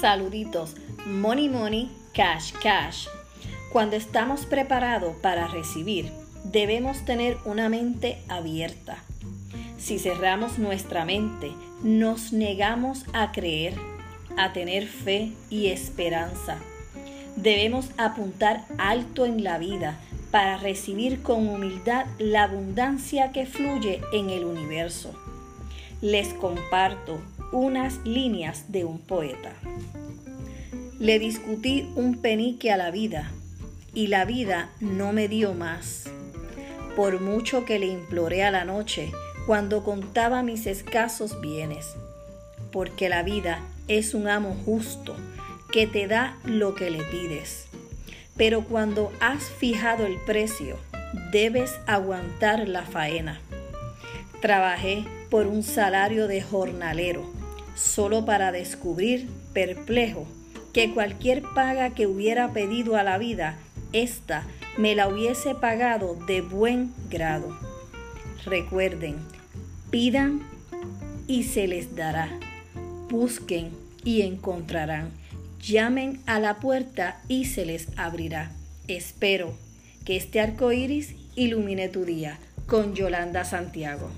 Saluditos, money, money, cash, cash. Cuando estamos preparados para recibir, debemos tener una mente abierta. Si cerramos nuestra mente, nos negamos a creer, a tener fe y esperanza. Debemos apuntar alto en la vida para recibir con humildad la abundancia que fluye en el universo. Les comparto unas líneas de un poeta. Le discutí un penique a la vida y la vida no me dio más. Por mucho que le imploré a la noche cuando contaba mis escasos bienes, porque la vida es un amo justo que te da lo que le pides. Pero cuando has fijado el precio, debes aguantar la faena. Trabajé por un salario de jornalero solo para descubrir, perplejo, que cualquier paga que hubiera pedido a la vida, ésta me la hubiese pagado de buen grado. Recuerden, pidan y se les dará. Busquen y encontrarán. Llamen a la puerta y se les abrirá. Espero que este arco iris ilumine tu día. Con Yolanda Santiago.